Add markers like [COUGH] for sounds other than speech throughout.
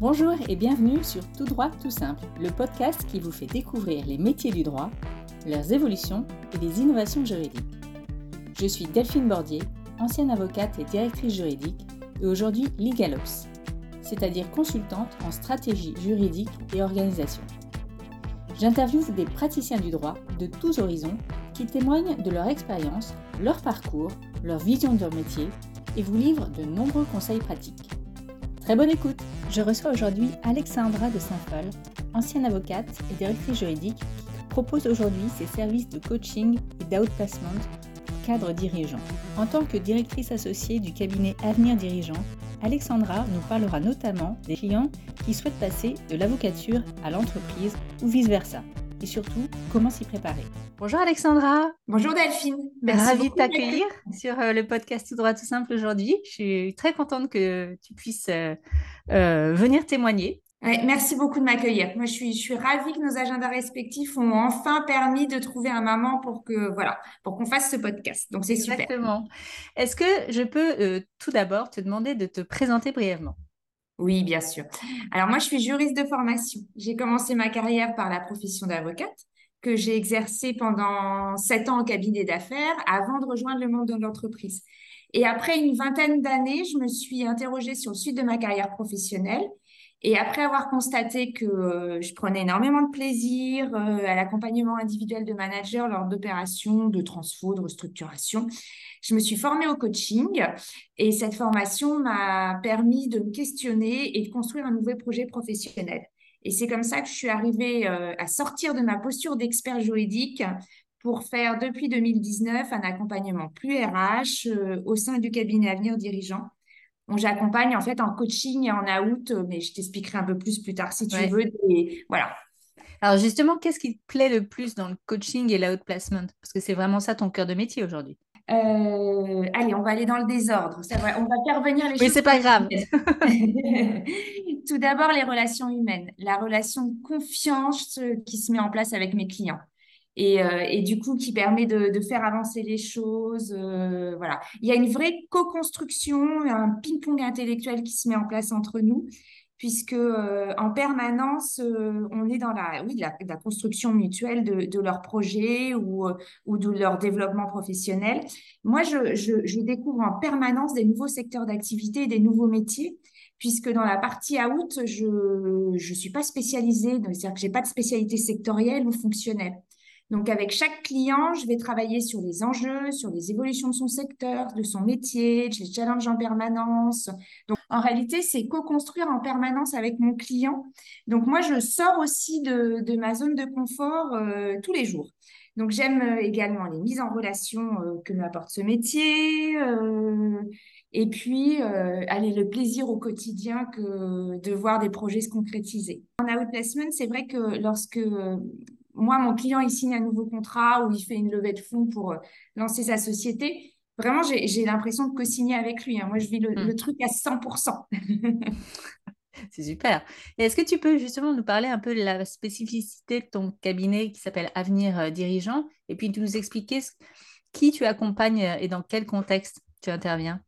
Bonjour et bienvenue sur Tout droit tout simple, le podcast qui vous fait découvrir les métiers du droit, leurs évolutions et les innovations juridiques. Je suis Delphine Bordier, ancienne avocate et directrice juridique, et aujourd'hui LegalOps, c'est-à-dire consultante en stratégie juridique et organisation. J'interviewe des praticiens du droit de tous horizons qui témoignent de leur expérience, leur parcours, leur vision de leur métier et vous livrent de nombreux conseils pratiques. Très bonne écoute Je reçois aujourd'hui Alexandra de Saint-Phal, ancienne avocate et directrice juridique qui propose aujourd'hui ses services de coaching et d'outplacement pour cadres dirigeants. En tant que directrice associée du cabinet Avenir Dirigeant, Alexandra nous parlera notamment des clients qui souhaitent passer de l'avocature à l'entreprise ou vice-versa. Et surtout, comment s'y préparer. Bonjour Alexandra. Bonjour Delphine. Merci Ravie de t'accueillir sur euh, le podcast Tout droit tout simple aujourd'hui. Je suis très contente que tu puisses euh, euh, venir témoigner. merci beaucoup de m'accueillir. Moi, je suis, je suis ravie que nos agendas respectifs ont enfin permis de trouver un moment pour que voilà, pour qu'on fasse ce podcast. Donc c'est super. Exactement. Est-ce que je peux tout d'abord te demander de te présenter brièvement? Oui, bien sûr. Alors moi, je suis juriste de formation. J'ai commencé ma carrière par la profession d'avocate que j'ai exercée pendant sept ans au cabinet d'affaires avant de rejoindre le monde de l'entreprise. Et après une vingtaine d'années, je me suis interrogée sur le suite de ma carrière professionnelle. Et après avoir constaté que euh, je prenais énormément de plaisir euh, à l'accompagnement individuel de managers lors d'opérations de transfo, de restructuration, je me suis formée au coaching et cette formation m'a permis de me questionner et de construire un nouveau projet professionnel. Et c'est comme ça que je suis arrivée euh, à sortir de ma posture d'expert juridique pour faire depuis 2019 un accompagnement plus RH au sein du cabinet Avenir Dirigeant. J'accompagne en fait en coaching et en out, mais je t'expliquerai un peu plus plus tard si tu veux. Et voilà. Alors justement, qu'est-ce qui te plaît le plus dans le coaching et l'outplacement? Parce que c'est vraiment ça ton cœur de métier aujourd'hui. Euh, allez, on va aller dans le désordre. on va faire venir les choses. Mais c'est pas grave. [LAUGHS] Tout d'abord, les relations humaines, la relation de confiance qui se met en place avec mes clients. Et, euh, du coup, qui permet de, faire avancer les choses. Euh, voilà. Il y a une vraie co-construction, un ping-pong intellectuel qui se met en place entre nous puisque euh, en permanence, on est dans la, oui, la, construction mutuelle de, de leur projet ou, ou de leur développement professionnel. Moi, je, découvre en permanence des nouveaux secteurs d'activité et des nouveaux métiers, puisque dans la partie out, je ne suis pas spécialisée, c'est-à-dire que je n'ai pas de spécialité sectorielle ou fonctionnelle. Donc, avec chaque client, je vais travailler sur les enjeux, sur les évolutions de son secteur, de son métier, de challenges en permanence. Donc, en réalité, c'est co-construire en permanence avec mon client. Donc, moi, je sors aussi de, ma zone de confort euh, tous les jours. Donc, j'aime euh, également les mises en relation euh, que m'apporte ce métier. et puis, allez, le plaisir au quotidien que de voir des projets se concrétiser. En outplacement, c'est vrai que lorsque moi, mon client, il signe un nouveau contrat ou il fait une levée de fonds pour euh, lancer sa société. Vraiment, j'ai l'impression de co-signer avec lui. Hein. Moi, je vis le, hmm. truc à 100%. [LAUGHS] C'est super. Est-ce que tu peux justement nous parler un peu de la spécificité de ton cabinet qui s'appelle Avenir euh, Dirigeant et puis nous expliquer qui tu accompagnes euh, et dans quel contexte tu interviens?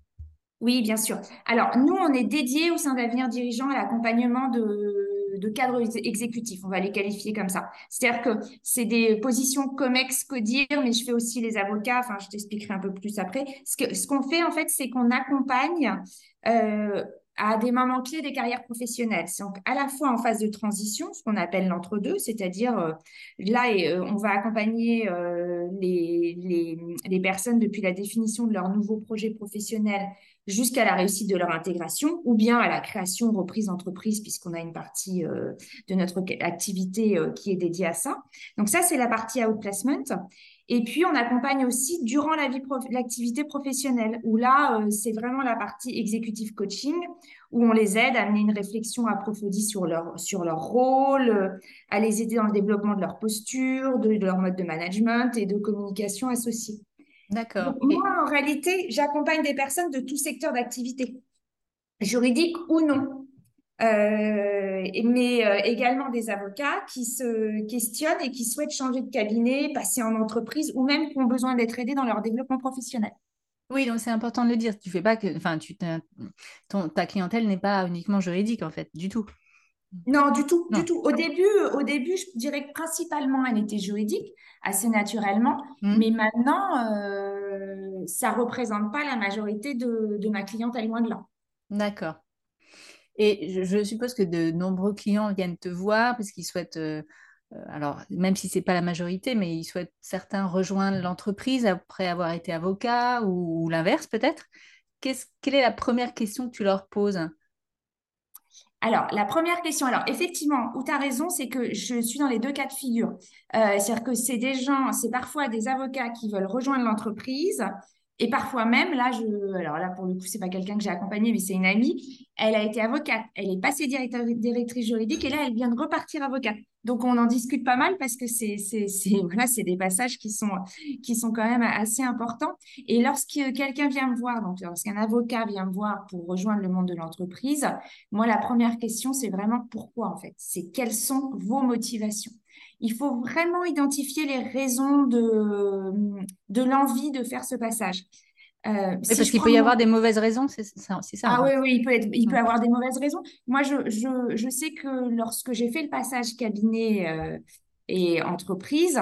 Oui, bien sûr. Alors, nous, on est dédié au sein d'Avenir Dirigeant à l'accompagnement de de cadres exécutifs, on va les qualifier comme ça. C'est-à-dire que c'est des positions COMEX, CODIR, mais je fais aussi les avocats, enfin je t'expliquerai un peu plus après. Ce qu'on ce fait en fait, c'est qu'on accompagne euh, à des moments clés des carrières professionnelles. Donc, à la fois en phase de transition, ce qu'on appelle l'entre-deux, c'est-à-dire euh, là, euh, on va accompagner les, les, les, personnes depuis la définition de leur nouveau projet professionnel jusqu'à la réussite de leur intégration ou bien à la création, reprise d'entreprise, puisqu'on a une partie euh, de notre activité euh, qui est dédiée à ça. Donc ça, c'est la partie outplacement. Et puis, on accompagne aussi durant la vie l'activité professionnelle, où là, euh, c'est vraiment la partie executive coaching, où on les aide à mener une réflexion approfondie sur leur, sur leur rôle, à les aider dans le développement de leur posture, de, de leur mode de management et de communication associée. D'accord. Moi, en réalité, j'accompagne des personnes de tout secteur d'activité, juridique ou non. Euh, mais euh, également des avocats qui se questionnent et qui souhaitent changer de cabinet, passer en entreprise ou même qui ont besoin d'être aidés dans leur développement professionnel. Oui, donc c'est important de le dire. Tu fais pas que, enfin, tu, ton, ta clientèle n'est pas uniquement juridique en fait, du tout. Non, du tout, du tout. Au début, au début, je dirais que principalement, elle était juridique, assez naturellement. Hmm. Mais maintenant, euh, ça représente pas la majorité de, de ma clientèle, loin de là. D'accord. Et je, suppose que de nombreux clients viennent te voir parce qu'ils souhaitent, euh, euh, alors même si ce n'est pas la majorité, mais ils souhaitent certains rejoindre l'entreprise après avoir été avocat ou, l'inverse peut-être. quelle est la première question que tu leur poses? Alors, la première question, alors effectivement, où tu as raison, c'est que je suis dans les deux cas de figure. Euh, c'est-à-dire que c'est des gens, c'est parfois des avocats qui veulent rejoindre l'entreprise, et parfois même, là, je, alors là, pour le coup, c'est pas quelqu'un que j'ai accompagné, mais c'est une amie. Elle a été avocate. Elle est passée directrice juridique et là, elle vient de repartir avocate. Donc, on en discute pas mal parce que c'est, c'est, c'est, [LAUGHS] voilà, c'est des passages qui sont, qui sont quand même assez importants. Et lorsque quelqu'un vient me voir, donc lorsqu'un avocat vient me voir pour rejoindre le monde de l'entreprise, moi, la première question, c'est vraiment pourquoi, en fait? C'est quelles sont vos motivations? Il faut vraiment identifier les raisons de, de l'envie de faire ce passage. Euh, parce qu'il peut y avoir des mauvaises raisons, c'est ça, ça, Ah oui, oui, il peut, être, il peut avoir des mauvaises raisons. Moi, je, je, je sais que lorsque j'ai fait le passage cabinet euh, et entreprise,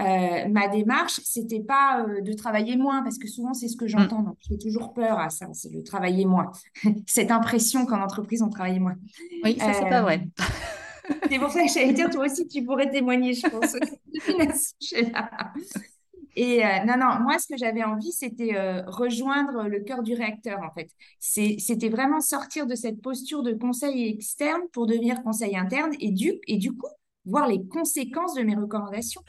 euh, ma démarche, c'était pas de travailler moins, parce que souvent c'est ce que j'entends. Mm. Donc j'ai toujours peur à ça, c'est de travailler moins. [LAUGHS] Cette impression qu'en entreprise on travaille moins. Oui, ça c'est pas vrai. [LAUGHS] C'est pour ça que j'allais dire, toi aussi, tu pourrais témoigner, je pense, [LAUGHS] Et euh, non, non, moi, ce que j'avais envie, c'était euh, rejoindre le cœur du réacteur, en fait. C'était vraiment sortir de cette posture de conseil externe pour devenir conseil interne et du, et du coup, voir les conséquences de mes recommandations.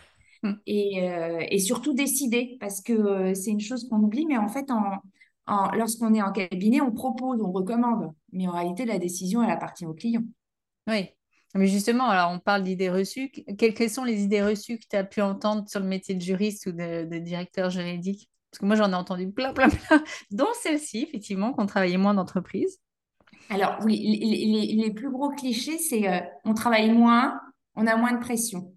Hmm. Et, euh, et, surtout décider, parce que c'est une chose qu'on oublie, mais en fait, en, en, lorsqu'on est en cabinet, on propose, on recommande. Mais en réalité, la décision, elle appartient au client. Oui, mais justement, alors on parle d'idées reçues. Quelles, sont les idées reçues que tu as pu entendre sur le métier de juriste ou de, directeur juridique? Parce que moi, j'en ai entendu plein, plein, plein, [LAUGHS] dont celle-ci, effectivement, qu'on travaillait moins d'entreprise. Alors oui, les, plus gros clichés, c'est euh, on travaille moins, on a moins de pression.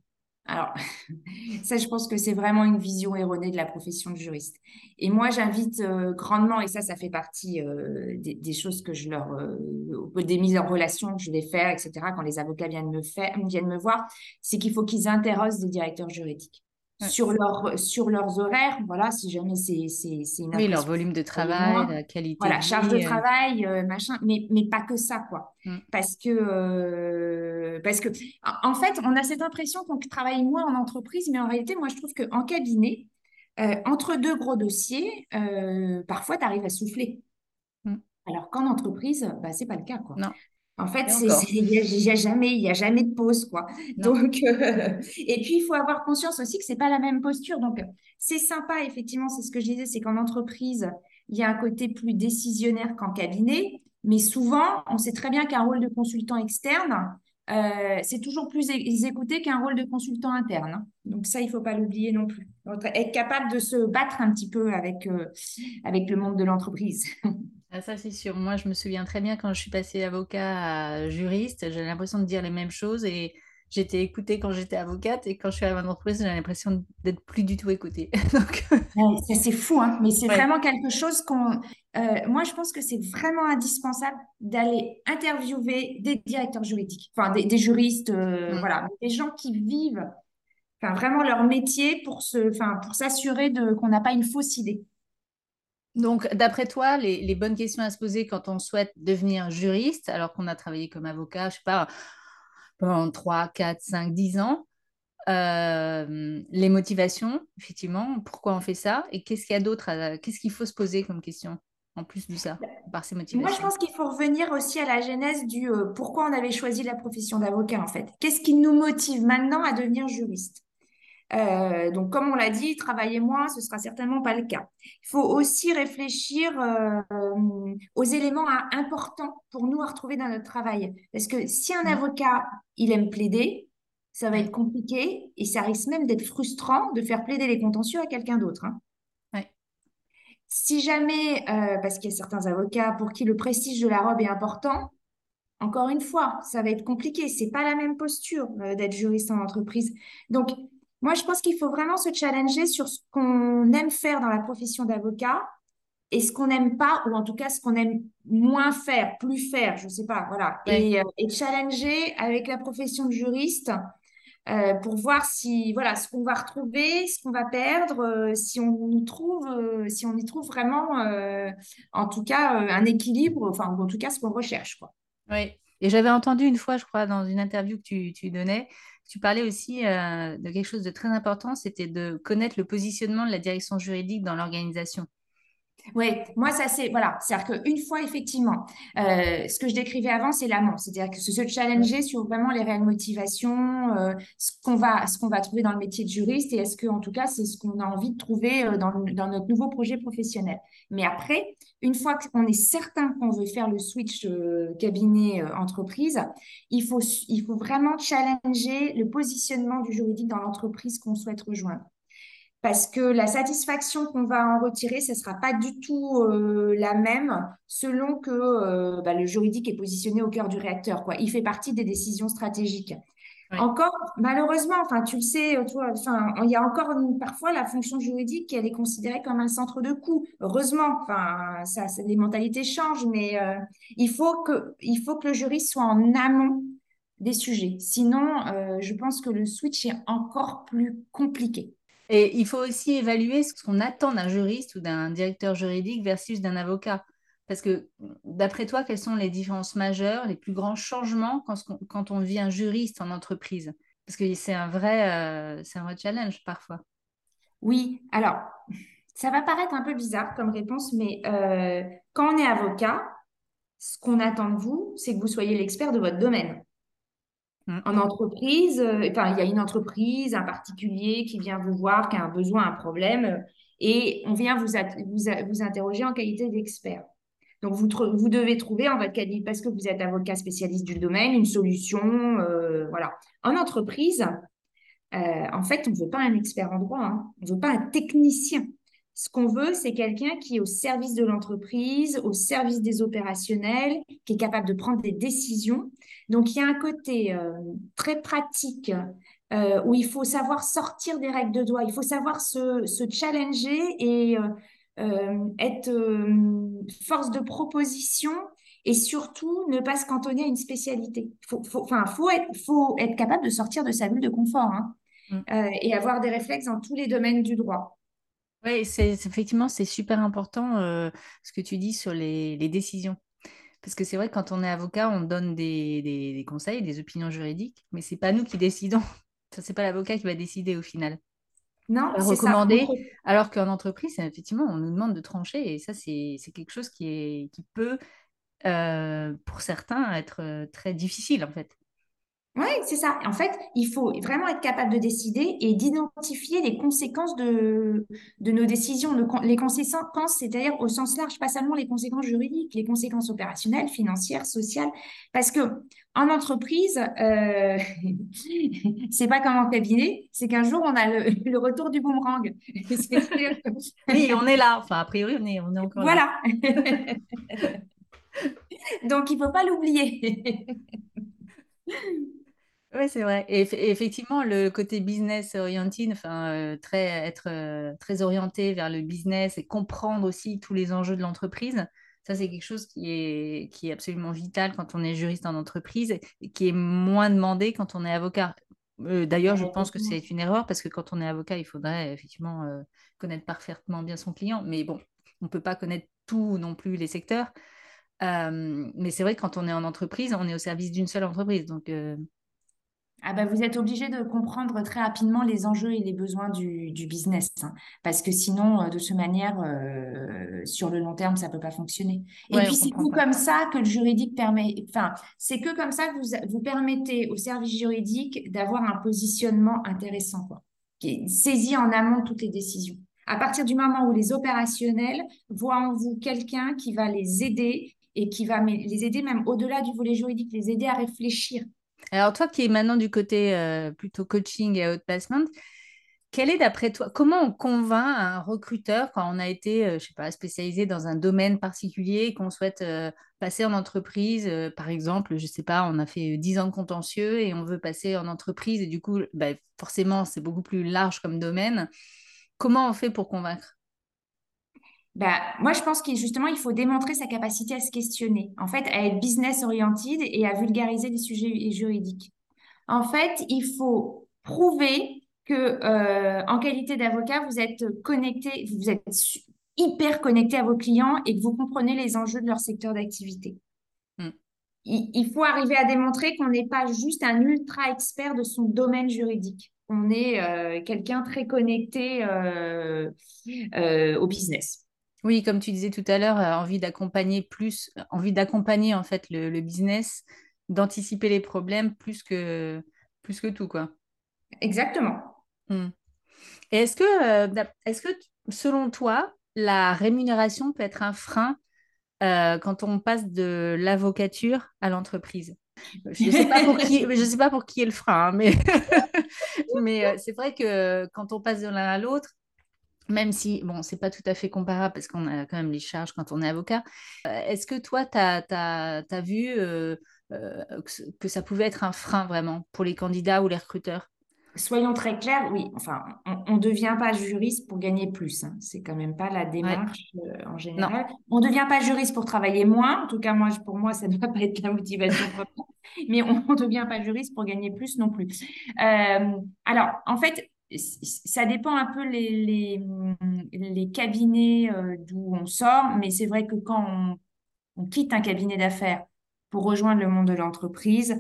Alors, [LAUGHS] ça, je pense que c'est vraiment une vision erronée de la profession de juriste. Et moi, j'invite euh, grandement, et ça, ça fait partie euh, des, choses que je leur, euh, des mises en relation que je vais faire, etc., quand les avocats viennent me, faire, viennent me voir, c'est qu'il faut qu'ils interrogent des directeurs juridiques sur, leur, sur leurs horaires, voilà, si jamais c'est, c'est, c'est une Oui, leur volume de travail, la qualité. Voilà, charge de euh. travail, euh, machin, mais, mais pas que ça, quoi. Mm. Parce que, euh, parce que, en fait, on a cette impression qu'on travaille moins en entreprise, mais en réalité, moi, je trouve qu'en cabinet, entre deux gros dossiers, parfois, tu arrives à souffler. Mm. Alors qu'en entreprise, bah, c'est pas le cas, quoi. Non. En fait, il n'y a, jamais, il y a jamais de pause, quoi. Donc, euh, [LAUGHS] et puis il faut avoir conscience aussi que c'est pas la même posture. Donc, c'est sympa, effectivement, c'est ce que je disais, c'est qu'en entreprise, il y a un côté plus décisionnaire qu'en cabinet, mais souvent, on sait très bien qu'un rôle de consultant externe, euh, c'est toujours plus écouté qu'un rôle de consultant interne. Hein. Donc ça, il faut pas l'oublier non plus. être capable de se battre un petit peu avec, euh, avec le monde de l'entreprise. [LAUGHS] Ah, ça, c'est sûr. Moi, je me souviens très bien quand je suis passée avocat à juriste, j'avais l'impression de dire les mêmes choses et j'étais écoutée quand j'étais avocate et quand je suis arrivée en entreprise, j'ai l'impression d'être plus du tout écoutée. [LAUGHS] c'est fou, hein, mais c'est vraiment quelque chose qu'on. Euh, moi, je pense que c'est vraiment indispensable d'aller interviewer des directeurs juridiques, enfin des, juristes, euh, mm. voilà, des gens qui vivent, enfin vraiment leur métier pour se, enfin pour s'assurer de qu'on n'a pas une fausse idée. Donc, d'après toi, les, bonnes questions à se poser quand on souhaite devenir juriste, alors qu'on a travaillé comme avocat, je ne sais pas, pendant 3, 4, 5, 10 ans, euh, les motivations, effectivement, pourquoi on fait ça et qu'est-ce qu'il y a d'autre, qu'est-ce qu'il faut se poser comme question en plus de ça, par ces motivations Moi, je pense qu'il faut revenir aussi à la genèse du euh, pourquoi on avait choisi la profession d'avocat, en fait. Qu'est-ce qui nous motive maintenant à devenir juriste? Euh, donc, comme on l'a dit, travailler moins, ce sera certainement pas le cas. Il faut aussi réfléchir euh, aux éléments importants pour nous à retrouver dans notre travail. Parce que si un mmh. avocat, il aime plaider, ça va être compliqué et ça risque même d'être frustrant de faire plaider les contentieux à quelqu'un d'autre. Hein. Si jamais, euh, parce qu'il y a certains avocats pour qui le prestige de la robe est important, encore une fois, ça va être compliqué. C'est pas la même posture d'être juriste en entreprise. Donc, moi, je pense qu'il faut vraiment se challenger sur ce qu'on aime faire dans la profession d'avocat et ce qu'on n'aime pas, ou en tout cas ce qu'on aime moins faire, plus faire, je ne sais pas, voilà. Et, et, challenger avec la profession de juriste euh, pour voir si voilà ce qu'on va retrouver, ce qu'on va perdre, euh, si on y trouve, euh, si on y trouve vraiment, en tout cas, un équilibre, enfin en tout cas ce qu'on recherche, quoi. Oui. Et j'avais entendu une fois, je crois, dans une interview que tu, tu donnais, tu parlais aussi de quelque chose de très important, c'était de connaître le positionnement de la direction juridique dans l'organisation. Oui, moi, ça c'est, voilà, c'est-à-dire qu'une fois, effectivement, euh, ce que je décrivais avant, c'est l'amont, c'est-à-dire que se challenger sur vraiment les réelles motivations, euh, ce qu'on va, ce qu'on va trouver dans le métier de juriste et est-ce que, en tout cas, c'est ce qu'on a envie de trouver euh, dans, dans, notre nouveau projet professionnel. Mais après, une fois qu'on est certain qu'on veut faire le switch cabinet-entreprise, il faut, il faut vraiment challenger le positionnement du juridique dans l'entreprise qu'on souhaite rejoindre parce que la satisfaction qu'on va en retirer, ce ne sera pas du tout euh, la même selon que euh, bah, le juridique est positionné au cœur du réacteur. Quoi. Il fait partie des décisions stratégiques. Encore, malheureusement, enfin, tu le sais, toi, enfin, il y a encore parfois la fonction juridique, elle est considérée comme un centre de coût. Heureusement, enfin, ça, les mentalités changent, mais euh, il faut que, il faut que le juriste soit en amont des sujets. Sinon, je pense que le switch est encore plus compliqué. Et il faut aussi évaluer ce qu'on attend d'un juriste ou d'un directeur juridique versus d'un avocat. Parce que, d'après toi, quelles sont les différences majeures, les plus grands changements quand, on vit un juriste en entreprise? Parce que c'est un, vrai, euh, c'est un vrai challenge parfois. Oui, alors, ça va paraître un peu bizarre comme réponse, mais euh, quand on est avocat, ce qu'on attend de vous, c'est que vous soyez l'expert de votre domaine. Mm. En entreprise, euh, enfin, il y a une entreprise, un particulier qui vient vous voir, qui a un besoin, un problème, et on vient vous, vous, interroger en qualité d'expert. Donc, vous, vous devez trouver en votre qualité, parce que vous êtes avocat spécialiste du domaine, une solution. Euh, voilà. En entreprise, euh, en fait, on ne veut pas un expert en droit, hein. on ne veut pas un technicien. Ce qu'on veut, c'est quelqu'un qui est au service de l'entreprise, au service des opérationnels, qui est capable de prendre des décisions. Donc, il y a un côté euh, très pratique euh, où il faut savoir sortir des règles de droit, il faut savoir se, challenger et euh, être force de proposition et surtout ne pas se cantonner à une spécialité. Il faut, faut, faut, être, faut être capable de sortir de sa bulle de confort hein, mmh. et avoir des réflexes dans tous les domaines du droit. Oui, c'est effectivement, c'est super important euh, ce que tu dis sur les, décisions. Parce que c'est vrai que quand on est avocat, on donne des, conseils, des opinions juridiques, mais c'est pas nous qui décidons. [LAUGHS] Ce n'est pas l'avocat qui va décider au final. Non, c'est recommander. Alors qu'en entreprise, effectivement, on nous demande de trancher et ça, c'est quelque chose qui, est, qui peut, euh, pour certains, être euh, très difficile en fait. Oui, c'est ça. En fait, il faut vraiment être capable de décider et d'identifier les conséquences de, de nos décisions. les conséquences, c'est-à-dire au sens large, pas seulement les conséquences juridiques, les conséquences opérationnelles, financières, sociales. Parce que en entreprise, euh, [LAUGHS] c'est pas comme en cabinet, c'est qu'un jour, on a le, retour du boomerang. [LAUGHS] [LAUGHS] oui, on est là. Enfin, a priori, on est, on est encore là. Voilà. Donc, il ne faut pas l'oublier. Oui, c'est vrai. Et, effectivement, le côté business oriented, enfin, euh, très, être euh, très orienté vers le business et comprendre aussi tous les enjeux de l'entreprise, ça, c'est quelque chose qui est, qui est absolument vital quand on est juriste en entreprise et qui est moins demandé quand on est avocat. Euh, d'ailleurs, je pense que c'est une erreur parce que quand on est avocat, il faudrait effectivement connaître parfaitement bien son client. Mais bon, on ne peut pas connaître tout non plus les secteurs. mais c'est vrai que quand on est en entreprise, on est au service d'une seule entreprise. Donc, ah bah, vous êtes obligé de comprendre très rapidement les enjeux et les besoins du, business, hein, parce que sinon, euh, de cette manière, euh, sur le long terme, ça ne peut pas fonctionner. Et puis, c'est que comme ça que le juridique permet, enfin, c'est que comme ça que vous, vous permettez au service juridique d'avoir un positionnement intéressant, quoi, qui saisit en amont toutes les décisions. À partir du moment où les opérationnels voient en vous quelqu'un qui va les aider et qui va les aider même au-delà du volet juridique, les aider à réfléchir alors, toi qui es maintenant du côté euh, plutôt coaching et outplacement, quel est d'après toi, comment on convainc un recruteur quand on a été, euh, je sais pas, spécialisé dans un domaine particulier, qu'on souhaite euh, passer en entreprise, par exemple, je sais pas, on a fait 10 ans de contentieux et on veut passer en entreprise et du coup, bah, forcément, c'est beaucoup plus large comme domaine. Comment on fait pour convaincre? Bah, moi, je pense qu'il justement, il faut démontrer sa capacité à se questionner, en fait, à être business oriented et à vulgariser des sujets juridiques. En fait, il faut prouver que, euh, en qualité d'avocat, vous êtes connecté, vous êtes hyper connecté à vos clients et que vous comprenez les enjeux de leur secteur d'activité. Hmm. Il, faut arriver à démontrer qu'on n'est pas juste un ultra expert de son domaine juridique. On est euh, quelqu'un très connecté euh, au business. Oui, comme tu disais tout à l'heure, euh, envie d'accompagner plus, envie d'accompagner en fait le, business, d'anticiper les problèmes plus que, plus que tout, quoi. Exactement. Hmm. Et est-ce que, euh, est-ce que, selon toi, la rémunération peut être un frein euh, quand on passe de l'avocature à l'entreprise? Je ne sais, pas pour qui, je sais pas pour qui est le frein, hein, mais, [LAUGHS] [LAUGHS] mais c'est vrai que quand on passe de l'un à l'autre, même si, bon, c'est pas tout à fait comparable parce qu'on a quand même les charges quand on est avocat. Euh, est-ce que toi, tu as, vu euh, euh, que, ça pouvait être un frein vraiment pour les candidats ou les recruteurs? Soyons très clairs, oui. Enfin, on ne devient pas juriste pour gagner plus. Hein. C'est quand même pas la démarche en général. On ne devient pas juriste pour travailler moins. En tout cas, moi, pour moi, ça ne [LAUGHS] doit pas être la motivation Mais on ne devient pas juriste pour gagner plus non plus. alors, en fait, ça dépend un peu les, les, cabinets euh, d'où on sort, mais c'est vrai que quand on, quitte un cabinet d'affaires pour rejoindre le monde de l'entreprise,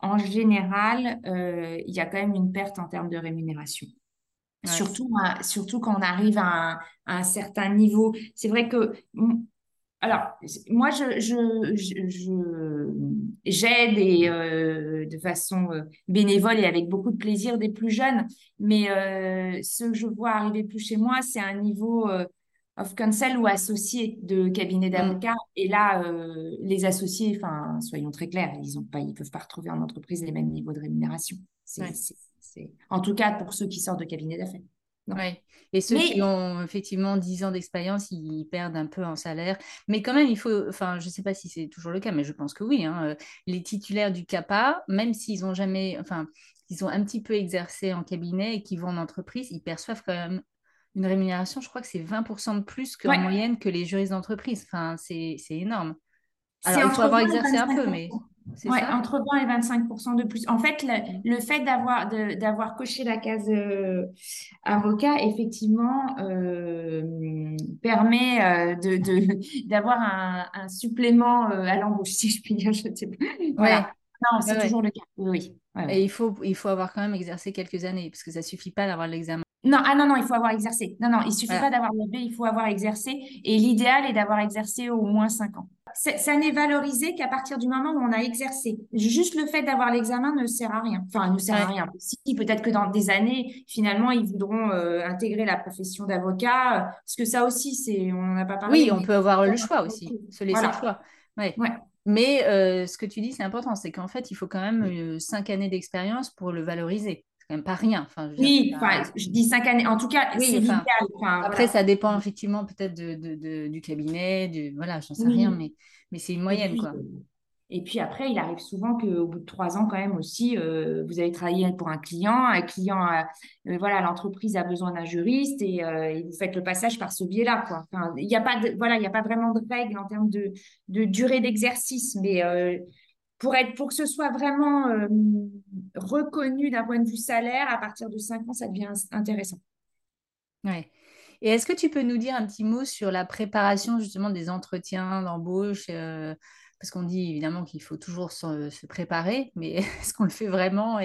en général, euh, il y a quand même une perte en termes de rémunération. Surtout, surtout quand on arrive à un certain niveau. C'est vrai que alors, moi, je, j'aide et euh, de façon euh, bénévole et avec beaucoup de plaisir des plus jeunes, mais euh, ce que je vois arriver plus chez moi, c'est un niveau of counsel ou associé de cabinet mm. d'avocats. Et là, les associés, enfin, soyons très clairs, ils ont pas, ils peuvent pas retrouver en entreprise les mêmes niveaux de rémunération. C'est, en tout cas pour ceux qui sortent de cabinet d'affaires. Oui. Et ceux qui ont effectivement 10 ans d'expérience, ils perdent un peu en salaire. Mais quand même, il faut, enfin, je ne sais pas si c'est toujours le cas, mais je pense que oui. Hein, euh, les titulaires du CAPA, même s'ils ont jamais, enfin, ils ont un petit peu exercé en cabinet et qui vont en entreprise, ils perçoivent quand même une rémunération, je crois que c'est 20% de plus qu'en moyenne que les juristes d'entreprise. Enfin, c'est énorme. Alors, il faut avoir exercé un peu, mais. Ouais, entre 20 et 25% de plus. En fait, le, fait d'avoir d'avoir coché la case euh, avocat, effectivement, euh, permet euh, de [LAUGHS] d'avoir un, un, supplément à l'embauche, si je puis dire. Je sais pas. Voilà. Non, c'est toujours le cas. Oui. Et il faut, il faut avoir quand même exercé quelques années, parce que ça suffit pas d'avoir l'examen. Non, ah non, non, il faut avoir exercé. Non, non, il suffit pas d'avoir le il faut avoir exercé. Et l'idéal est d'avoir exercé au moins cinq ans. Ça n'est valorisé qu'à partir du moment où on a exercé. Juste le fait d'avoir l'examen ne sert à rien. Enfin, ne sert à rien. Si, peut-être que dans des années, finalement, ils voudront euh, intégrer la profession d'avocat. Parce que ça aussi, c'est, on n'a pas parlé. Oui, on peut avoir le choix aussi, se laisser le choix. Ouais. Mais euh, ce que tu dis, c'est important, c'est qu'en fait, il faut quand même euh, cinq années d'expérience pour le valoriser même pas rien. Enfin, je oui, enfin, je dis cinq années. En tout cas, oui, c'est après, ça dépend effectivement peut-être de, de, du cabinet, du, voilà, j'en sais rien, mais, mais c'est une moyenne, quoi. Et puis après, il arrive souvent qu'au bout de trois ans, quand même aussi, euh, vous avez travaillé pour un client, un client, euh, voilà, l'entreprise a besoin d'un juriste et, euh, vous faites le passage par ce biais-là. Enfin, il n'y a pas, de, voilà, y a pas vraiment de règles en termes de, de durée d'exercice, mais pour, que ce soit vraiment euh, reconnu d'un point de vue salaire, à partir de 5 ans, ça devient intéressant. Ouais. Et est-ce que tu peux nous dire un petit mot sur la préparation justement des entretiens d'embauche euh, Parce qu'on dit évidemment qu'il faut toujours se, préparer, mais [LAUGHS] est-ce qu'on le fait vraiment.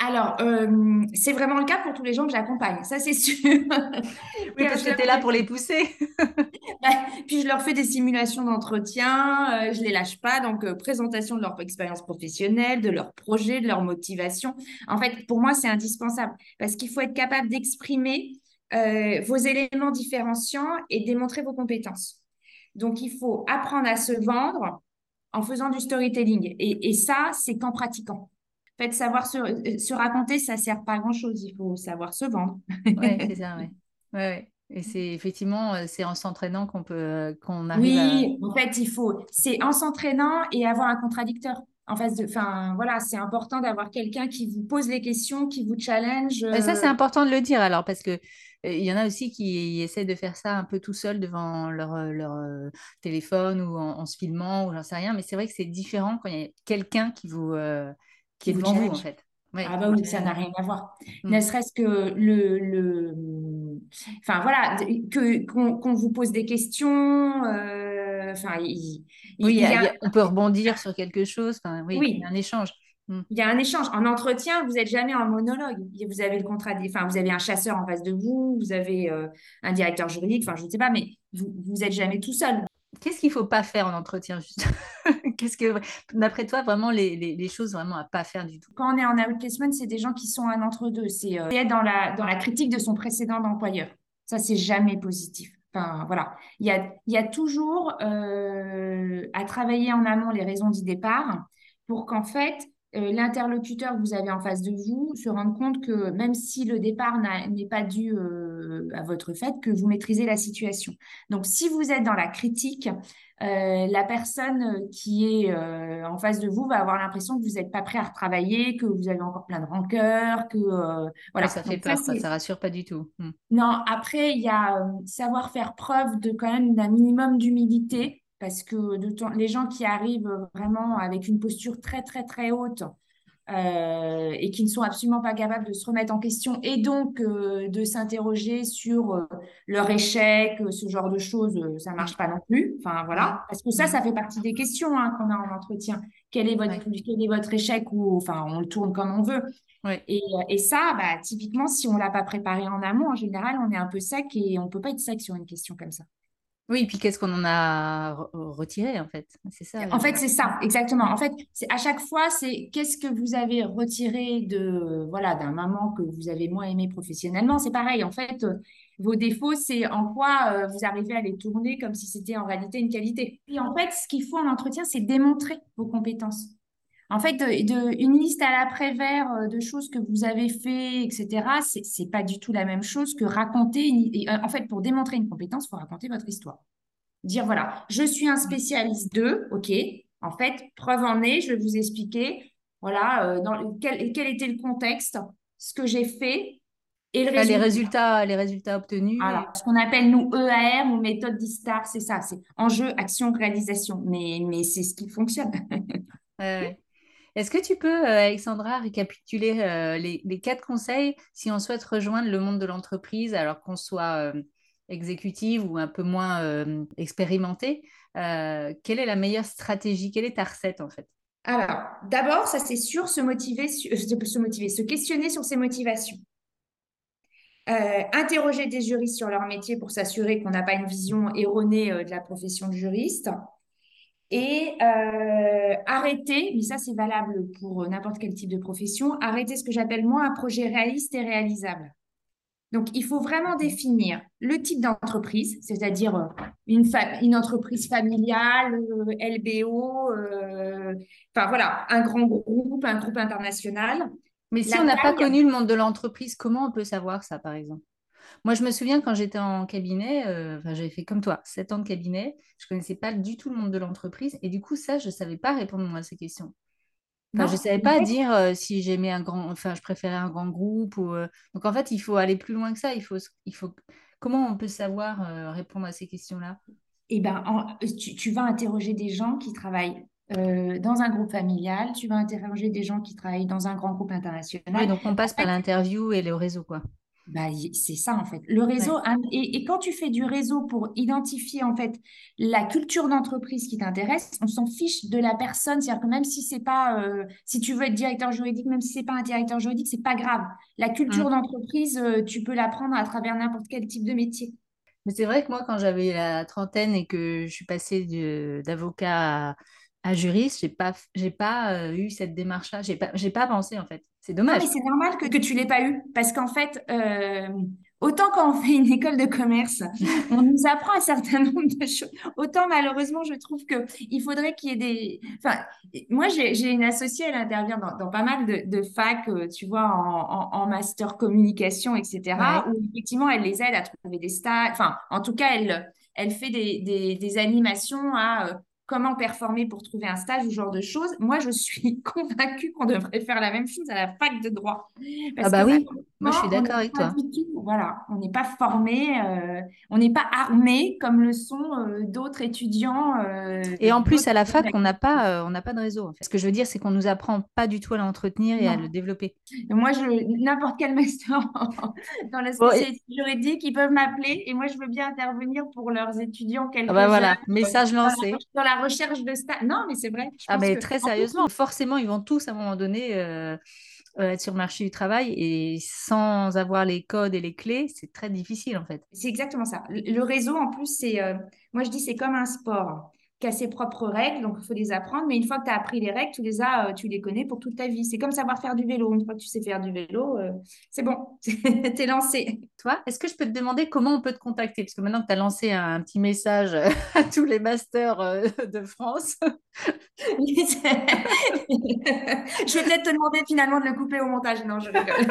Alors, euh, c'est vraiment le cas pour tous les gens que j'accompagne, ça c'est sûr. oui, [LAUGHS] parce que tu es là pour les pousser. [LAUGHS] puis je leur fais des simulations d'entretien, euh, je les lâche pas, donc euh, présentation de leur expérience professionnelle, de leur projet, de leur motivation. En fait, pour moi, c'est indispensable parce qu'il faut être capable d'exprimer vos éléments différenciants et démontrer vos compétences. Donc, il faut apprendre à se vendre en faisant du storytelling. Et, et ça, c'est qu'en pratiquant fait, savoir se, se raconter, ça sert pas à grand-chose. Il faut savoir se vendre. oui, c'est [LAUGHS] ça. Ouais, ouais. Et c'est effectivement, euh, c'est en s'entraînant qu'on peut, euh, qu'on arrive oui, en fait, il faut, c'est en s'entraînant et avoir un contradicteur. en face de. Enfin, voilà, c'est important d'avoir quelqu'un qui vous pose les questions, qui vous challenge. ça, c'est important de le dire alors, parce que il y en a aussi qui essaient de faire ça un peu tout seul devant leur, leur téléphone ou en, se filmant ou j'en sais rien, mais c'est vrai que c'est différent quand il y a quelqu'un qui vous qui, est devant vous en fait. Ah bah oui, ça n'a rien à voir. Mm. Ne serait-ce que le, le, enfin voilà, que qu'on vous pose des questions. Euh, enfin, il, oui, on peut rebondir sur quelque chose. Enfin, oui, il y a un échange. Mm. Il y a un échange. En entretien, vous n'êtes jamais en monologue. Vous avez le contrat, enfin, vous avez un chasseur en face de vous, vous avez euh, un directeur juridique, enfin, je ne sais pas, mais vous n'êtes jamais tout seul. Qu'est-ce qu'il ne faut pas faire en entretien juste? [LAUGHS] Qu'est-ce que, d'après toi, vraiment les, les, choses vraiment à pas faire du tout? Quand on est en outplacement, c'est des gens qui sont un entre-deux. C'est euh, dans la, dans la critique de son précédent employeur. Ça, c'est jamais positif. Enfin, voilà. Il y a, il y a toujours euh, à travailler en amont les raisons du départ pour qu'en fait, euh, l'interlocuteur que vous avez en face de vous se rende compte que même si le départ n'est pas dû euh, à votre fait, que vous maîtrisez la situation. Donc, si vous êtes dans la critique, euh, la personne qui est en face de vous va avoir l'impression que vous n'êtes pas prêt à retravailler, que vous avez encore plein de rancœur, que voilà. ça fait peur, ça, ça, rassure pas du tout. Hmm. Non, après il y a savoir faire preuve de quand même d'un minimum d'humilité parce que de les gens qui arrivent vraiment avec une posture très, très, très haute euh, et qui ne sont absolument pas capables de se remettre en question et donc euh, de s'interroger sur euh, leur échec, ce genre de choses, ça ne marche pas non plus. Enfin, voilà. Parce que ça, ça fait partie des questions hein, qu'on a en entretien. Quel est votre, quel est votre échec ou enfin, on le tourne comme on veut. Et, et, ça, bah, typiquement, si on ne l'a pas préparé en amont, en général, on est un peu sec et on ne peut pas être sec sur une question comme ça. Oui, puis qu'est-ce qu'on en a retiré en fait? C'est ça. En fait, c'est ça, exactement. En fait, c'est à chaque fois, c'est qu'est-ce que vous avez retiré de voilà d'un maman que vous avez moins aimé professionnellement? C'est pareil. En fait, vos défauts, c'est en quoi euh, vous arrivez à les tourner comme si c'était en réalité une qualité. Et en fait, ce qu'il faut en entretien, c'est démontrer vos compétences. En fait, de, une liste à l'après-vert euh, de choses que vous avez fait, etc., c'est, c'est pas du tout la même chose que raconter. Euh, en fait, pour démontrer une compétence, il faut raconter votre histoire. Dire voilà, je suis un spécialiste de, ok. En fait, preuve en est, je vais vous expliquer. Voilà, euh, dans quel, quel, était le contexte, ce que j'ai fait et le résultat. les résultats, les résultats obtenus. Voilà. Ce qu'on appelle nous EAR ou méthode d'ISTAR, c'est ça, c'est enjeu, action, réalisation. Mais, mais c'est ce qui fonctionne. ouais. Est-ce que tu peux, euh, Alexandra, récapituler euh, les, quatre conseils si on souhaite rejoindre le monde de l'entreprise alors qu'on soit euh, exécutive ou un peu moins expérimenté Quelle est la meilleure stratégie? Quelle est ta recette en fait? Alors, d'abord, ça c'est sûr, se motiver, se motiver, se questionner sur ses motivations. interroger des juristes sur leur métier pour s'assurer qu'on n'a pas une vision erronée de la profession de juriste et euh, arrêter, mais ça c'est valable pour n'importe quel type de profession, arrêter ce que j'appelle moi un projet réaliste et réalisable. Donc il faut vraiment définir le type d'entreprise, c'est-à-dire euh, une, une entreprise familiale, euh, LBO, enfin voilà, un grand groupe, un groupe international. Mais si on n'a pas connu le monde de l'entreprise, comment on peut savoir ça par exemple? Moi, je me souviens quand j'étais en cabinet, euh, j'avais fait comme toi, 7 ans de cabinet, je ne connaissais pas du tout le monde de l'entreprise. Et du coup, ça, je ne savais pas répondre à ces questions. je ne savais pas dire euh, si j'aimais un grand, enfin, je préférais un grand groupe. Ou, euh, Donc, en fait, il faut aller plus loin que ça. Il faut, il faut... Comment on peut savoir répondre à ces questions-là? Eh ben, tu, vas interroger des gens qui travaillent dans un groupe familial, tu vas interroger des gens qui travaillent dans un grand groupe international. donc on passe par l'interview et le réseau, quoi. Bah, c'est ça en fait. Le réseau, et, quand tu fais du réseau pour identifier en fait la culture d'entreprise qui t'intéresse, on s'en fiche de la personne. C'est-à-dire que même si c'est pas, euh, si tu veux être directeur juridique, même si c'est pas un directeur juridique, c'est pas grave. La culture mmh. d'entreprise, euh, tu peux l'apprendre à travers n'importe quel type de métier. Mais c'est vrai que moi, quand j'avais la trentaine et que je suis passée d'avocat à à juriste, j'ai pas, j'ai pas euh, eu cette démarche-là. J'ai pas, j'ai pas pensé en fait. C'est dommage. mais c'est normal que, que tu l'aies pas eu parce qu'en fait, euh, autant quand on fait une école de commerce, [LAUGHS] on nous apprend un certain nombre de choses. Autant malheureusement, je trouve que il faudrait qu'il y ait des. Enfin, moi, j'ai, une associée, elle intervient dans, dans pas mal de, de facs, euh, tu vois, en, en, master communication, etc. Où effectivement, elle les aide à trouver des stages. Enfin, en tout cas, elle, elle fait des, des, des animations à comment performer pour trouver un stage ou ce genre de choses, moi, je suis [LAUGHS] convaincue qu'on devrait faire la même chose à la fac de droit. ah bah oui, moi je suis d'accord avec toi. voilà, on n'est pas formé, euh, on n'est pas armé comme le sont euh, d'autres étudiants. Euh, et en plus, à la fac, on n'a pas, on n'a pas de réseau. Ce que je veux dire, c'est qu'on nous apprend pas du tout à l'entretenir et à le développer. Moi, je n'importe quel [LAUGHS] master dans la spécialité juridique, ils peuvent m'appeler et moi, je veux bien intervenir pour leurs étudiants. Ah bah voilà, message lancé. Dans la, recherche de stage. Non, mais c'est vrai. ah, mais très sérieusement, forcément, ils vont tous à un moment donné être sur le marché du travail et sans avoir les codes et les clés, c'est très difficile en fait. C'est exactement ça. Le réseau, en plus, c'est, euh, moi je dis, c'est comme un sport qui a ses propres règles, donc il faut les apprendre. Mais une fois que tu as appris les règles, tu les as, euh, tu les connais pour toute ta vie. C'est comme savoir faire du vélo. Une fois que tu sais faire du vélo, euh, c'est bon, [LAUGHS] tu es lancé. Toi, est-ce que je peux te demander comment on peut te contacter? Parce que maintenant que tu as lancé un, petit message [LAUGHS] à tous les masters euh, de France. [LAUGHS] je vais peut-être te demander finalement de le couper au montage. Non, je rigole.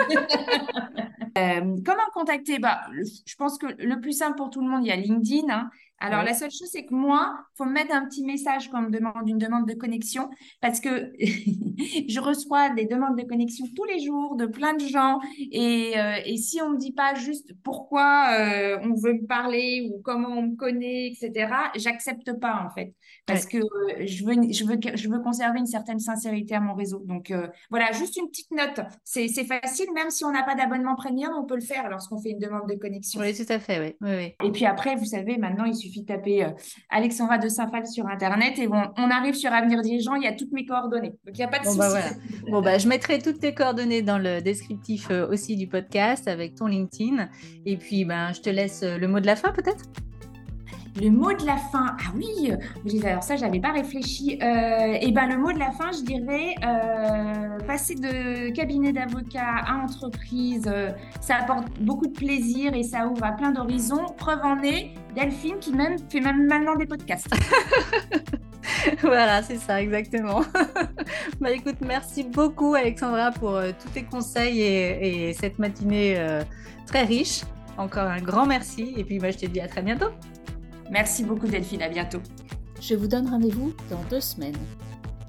[LAUGHS] comment contacter? Bah, Je pense que le plus simple pour tout le monde, il y a LinkedIn. Hein. Alors, la seule chose, c'est que moi, il faut me mettre un petit message quand on me demande une demande de connexion parce que [LAUGHS] je reçois des demandes de connexion tous les jours de plein de gens. Et, euh, et si on ne me dit pas juste pourquoi euh, on veut me parler ou comment on me connaît, etc., j'accepte pas en fait parce que euh, je, veux, je, veux, je veux conserver une certaine sincérité à mon réseau. Donc, voilà, juste une petite note. C'est facile, même si on n'a pas d'abonnement premium, on peut le faire lorsqu'on fait une demande de connexion. Oui, tout à fait. Oui. Oui, oui. Et puis après, vous savez, maintenant, il suffit de taper euh, Alexandra de Saint-Phal sur Internet et bon, on arrive sur Avenir Dirigeant, il y a toutes mes coordonnées. Donc, il n'y a pas de bon, bah, souci. bon, bah, je mettrai toutes tes coordonnées dans le descriptif euh, aussi du podcast avec ton LinkedIn. Et puis, ben, je te laisse euh, le mot de la fin peut-être? Le mot de la fin, ah oui, alors ça, je n'avais pas réfléchi. et euh, eh ben, le mot de la fin, je dirais euh, passer de cabinet d'avocat à entreprise, euh, ça apporte beaucoup de plaisir et ça ouvre à plein d'horizons. Preuve en est, Delphine qui même fait même maintenant des podcasts. [LAUGHS] voilà, c'est ça, exactement. [LAUGHS] bah écoute, merci beaucoup Alexandra pour tous tes conseils et, cette matinée très riche. Encore un grand merci et puis moi je te dis à très bientôt. Merci beaucoup Delphine, à bientôt. Je vous donne rendez-vous dans deux semaines.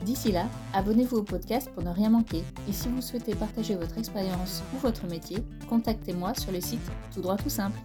D'ici là, abonnez-vous au podcast pour ne rien manquer. Et si vous souhaitez partager votre expérience ou votre métier, contactez-moi sur le site Tout droit tout simple.